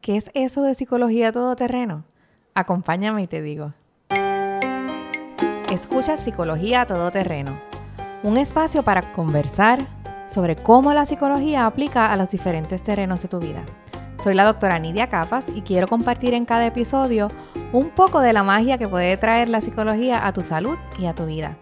¿Qué es eso de psicología todoterreno? Acompáñame y te digo. Escucha Psicología Todoterreno, un espacio para conversar sobre cómo la psicología aplica a los diferentes terrenos de tu vida. Soy la doctora Nidia Capas y quiero compartir en cada episodio un poco de la magia que puede traer la psicología a tu salud y a tu vida.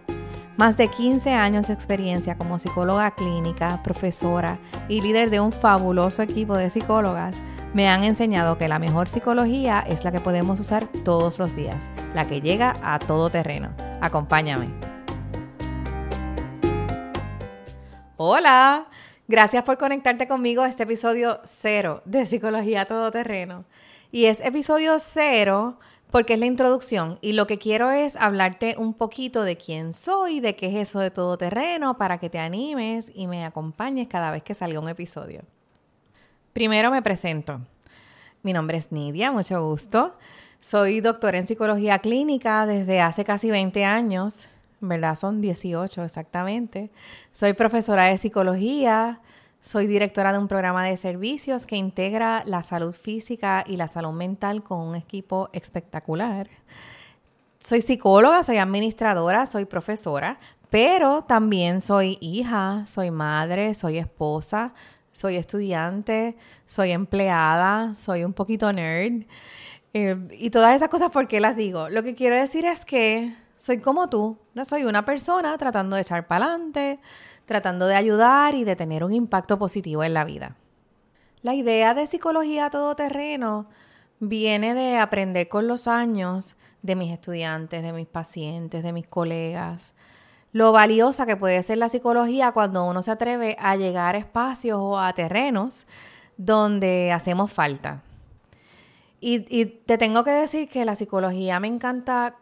Más de 15 años de experiencia como psicóloga clínica, profesora y líder de un fabuloso equipo de psicólogas me han enseñado que la mejor psicología es la que podemos usar todos los días, la que llega a todo terreno. Acompáñame. Hola, gracias por conectarte conmigo a este episodio cero de Psicología Todoterreno. Y es episodio cero porque es la introducción y lo que quiero es hablarte un poquito de quién soy, de qué es eso de todoterreno, para que te animes y me acompañes cada vez que salga un episodio. Primero me presento. Mi nombre es Nidia, mucho gusto. Soy doctora en psicología clínica desde hace casi 20 años, ¿verdad? Son 18 exactamente. Soy profesora de psicología, soy directora de un programa de servicios que integra la salud física y la salud mental con un equipo espectacular. Soy psicóloga, soy administradora, soy profesora, pero también soy hija, soy madre, soy esposa, soy estudiante, soy empleada, soy un poquito nerd. Eh, y todas esas cosas, ¿por qué las digo? Lo que quiero decir es que soy como tú, no soy una persona tratando de echar para adelante, tratando de ayudar y de tener un impacto positivo en la vida. La idea de psicología todoterreno viene de aprender con los años de mis estudiantes, de mis pacientes, de mis colegas, lo valiosa que puede ser la psicología cuando uno se atreve a llegar a espacios o a terrenos donde hacemos falta. Y, y, te tengo que decir que la psicología me encanta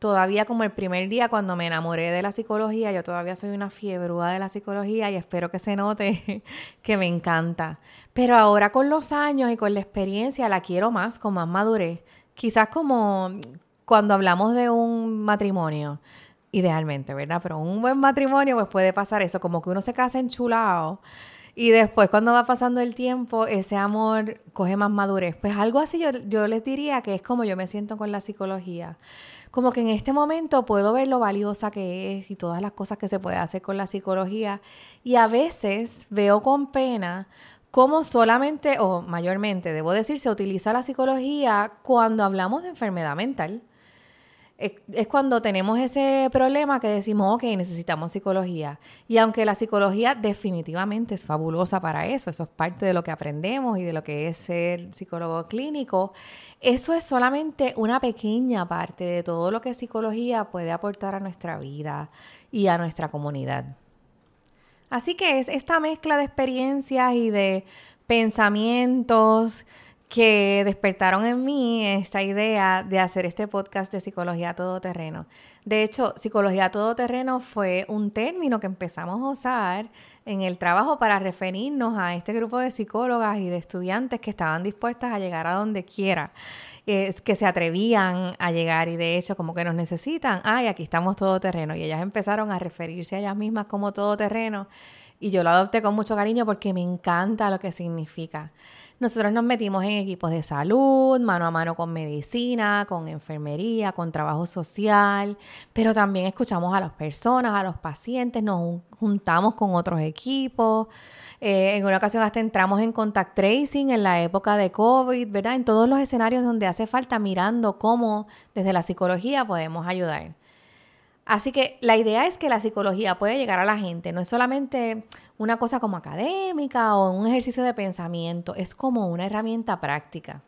todavía como el primer día cuando me enamoré de la psicología, yo todavía soy una fiebrúa de la psicología y espero que se note que me encanta. Pero ahora con los años y con la experiencia la quiero más, con más madurez. Quizás como cuando hablamos de un matrimonio, idealmente, ¿verdad? Pero un buen matrimonio pues puede pasar eso, como que uno se casa enchulado y después cuando va pasando el tiempo ese amor coge más madurez. Pues algo así yo, yo les diría que es como yo me siento con la psicología. Como que en este momento puedo ver lo valiosa que es y todas las cosas que se puede hacer con la psicología. Y a veces veo con pena cómo solamente o mayormente, debo decir, se utiliza la psicología cuando hablamos de enfermedad mental es, cuando tenemos ese problema que decimos, ok, necesitamos psicología. Y aunque la psicología definitivamente es fabulosa para eso, eso es parte de lo que aprendemos y de lo que es ser psicólogo clínico, eso es solamente una pequeña parte de todo lo que psicología puede aportar a nuestra vida y a nuestra comunidad. Así que es esta mezcla de experiencias y de pensamientos, que despertaron en mí esta idea de hacer este podcast de psicología todoterreno. De hecho, psicología todoterreno fue un término que empezamos a usar en el trabajo para referirnos a este grupo de psicólogas y de estudiantes que estaban dispuestas a llegar a donde quiera, es que se atrevían a llegar y de hecho como que nos necesitan, ay, aquí estamos todoterreno y ellas empezaron a referirse a ellas mismas como todoterreno y yo lo adopté con mucho cariño porque me encanta lo que significa. Nosotros nos metimos en equipos de salud, mano a mano con medicina, con enfermería, con trabajo social, pero también escuchamos a las personas, a los pacientes, nos juntamos con otros equipos. Eh, en una ocasión hasta entramos en contact tracing en la época de COVID, ¿verdad? En todos los escenarios donde hace falta mirando cómo desde la psicología podemos ayudar. Así que la idea es que la psicología puede llegar a la gente, no es solamente una cosa como académica o un ejercicio de pensamiento, es como una herramienta práctica.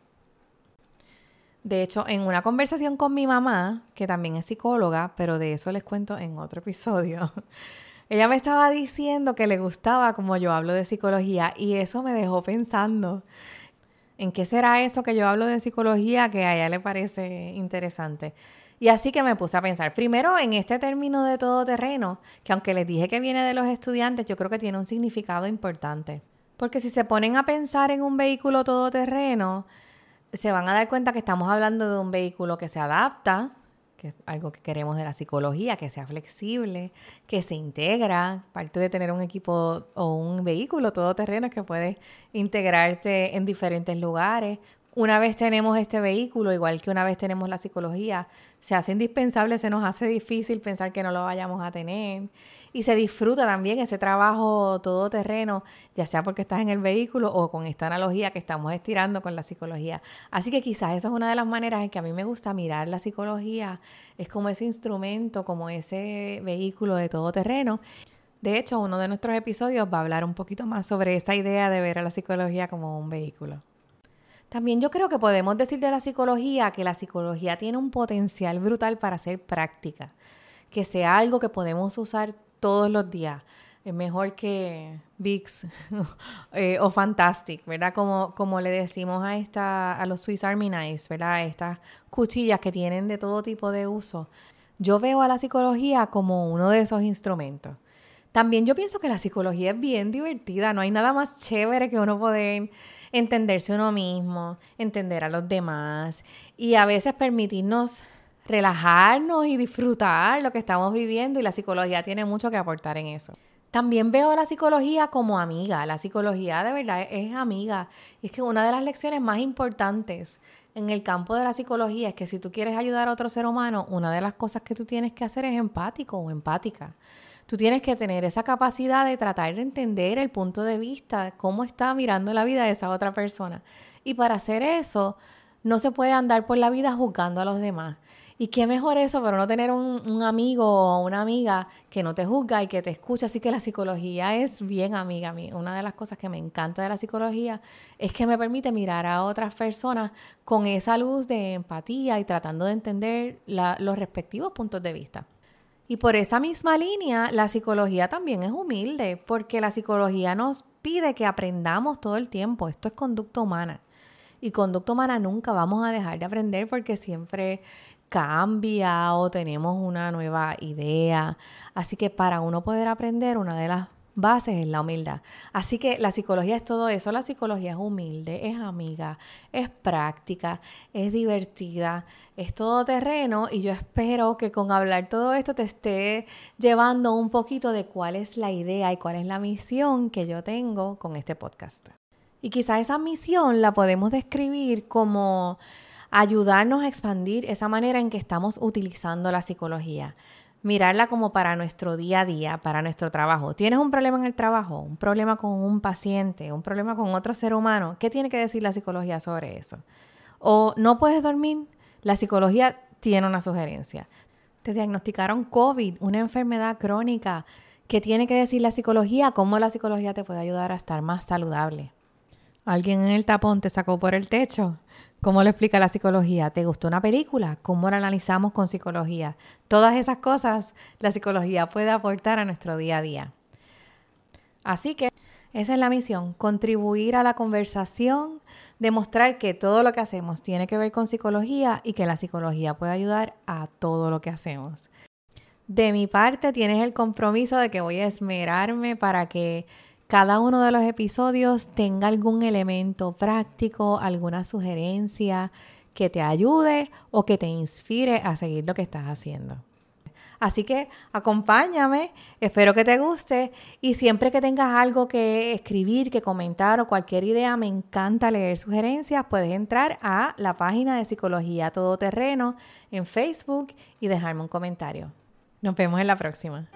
De hecho, en una conversación con mi mamá, que también es psicóloga, pero de eso les cuento en otro episodio, ella me estaba diciendo que le gustaba como yo hablo de psicología y eso me dejó pensando en qué será eso que yo hablo de psicología que a ella le parece interesante. Y así que me puse a pensar, primero en este término de todoterreno, que aunque les dije que viene de los estudiantes, yo creo que tiene un significado importante. Porque si se ponen a pensar en un vehículo todoterreno, se van a dar cuenta que estamos hablando de un vehículo que se adapta, que es algo que queremos de la psicología, que sea flexible, que se integra, parte de tener un equipo o un vehículo todoterreno que puede integrarse en diferentes lugares, una vez tenemos este vehículo, igual que una vez tenemos la psicología, se hace indispensable, se nos hace difícil pensar que no lo vayamos a tener. Y se disfruta también ese trabajo todoterreno, ya sea porque estás en el vehículo o con esta analogía que estamos estirando con la psicología. Así que quizás esa es una de las maneras en que a mí me gusta mirar la psicología, es como ese instrumento, como ese vehículo de todoterreno. De hecho, uno de nuestros episodios va a hablar un poquito más sobre esa idea de ver a la psicología como un vehículo. También yo creo que podemos decir de la psicología que la psicología tiene un potencial brutal para ser práctica, que sea algo que podemos usar todos los días. Es mejor que VIX eh, o Fantastic, ¿verdad? Como, como le decimos a, esta, a los Swiss Army Knives, ¿verdad? Estas cuchillas que tienen de todo tipo de uso. Yo veo a la psicología como uno de esos instrumentos. También yo pienso que la psicología es bien divertida, no hay nada más chévere que uno poder entenderse uno mismo, entender a los demás y a veces permitirnos relajarnos y disfrutar lo que estamos viviendo y la psicología tiene mucho que aportar en eso. También veo a la psicología como amiga, la psicología de verdad es amiga y es que una de las lecciones más importantes en el campo de la psicología es que si tú quieres ayudar a otro ser humano, una de las cosas que tú tienes que hacer es empático o empática. Tú tienes que tener esa capacidad de tratar de entender el punto de vista, cómo está mirando la vida de esa otra persona. Y para hacer eso, no se puede andar por la vida juzgando a los demás. Y qué mejor eso, pero no tener un, amigo o una amiga que no te juzga y que te escucha. Así que la psicología es bien amiga a mí. Una de las cosas que me encanta de la psicología es que me permite mirar a otras personas con esa luz de empatía y tratando de entender los respectivos puntos de vista. Y por esa misma línea, la psicología también es humilde, porque la psicología nos pide que aprendamos todo el tiempo. Esto es conducta humana. Y conducta humana nunca vamos a dejar de aprender porque siempre cambia o tenemos una nueva idea. Así que para uno poder aprender, una de las bases es la humildad. Así que la psicología es todo eso. La psicología es humilde, es amiga, es práctica, es divertida, es todo terreno y yo espero que con hablar todo esto te esté llevando un poquito de cuál es la idea y cuál es la misión que yo tengo con este podcast. Y quizá esa misión la podemos describir como ayudarnos a expandir esa manera en que estamos utilizando la psicología mirarla como para nuestro día a día, para nuestro trabajo. ¿Tienes un problema en el trabajo? ¿Un problema con un paciente? ¿Un problema con otro ser humano? ¿Qué tiene que decir la psicología sobre eso? ¿O no puedes dormir? La psicología tiene una sugerencia. Te diagnosticaron COVID, una enfermedad crónica. ¿Qué tiene que decir la psicología? ¿Cómo la psicología te puede ayudar a estar más saludable? ¿Alguien en el tapón te sacó por el techo? ¿Cómo lo explica la psicología? ¿Te gustó una película? ¿Cómo la analizamos con psicología? Todas esas cosas la psicología puede aportar a nuestro día a día. Así que esa es la misión, contribuir a la conversación, demostrar que todo lo que hacemos tiene que ver con psicología y que la psicología puede ayudar a todo lo que hacemos. De mi parte, tienes el compromiso de que voy a esmerarme para que cada uno de los episodios tenga algún elemento práctico, alguna sugerencia que te ayude o que te inspire a seguir lo que estás haciendo. Así que acompáñame, espero que te guste y siempre que tengas algo que escribir, que comentar o cualquier idea, me encanta leer sugerencias, puedes entrar a la página de Psicología Todoterreno en Facebook y dejarme un comentario. Nos vemos en la próxima.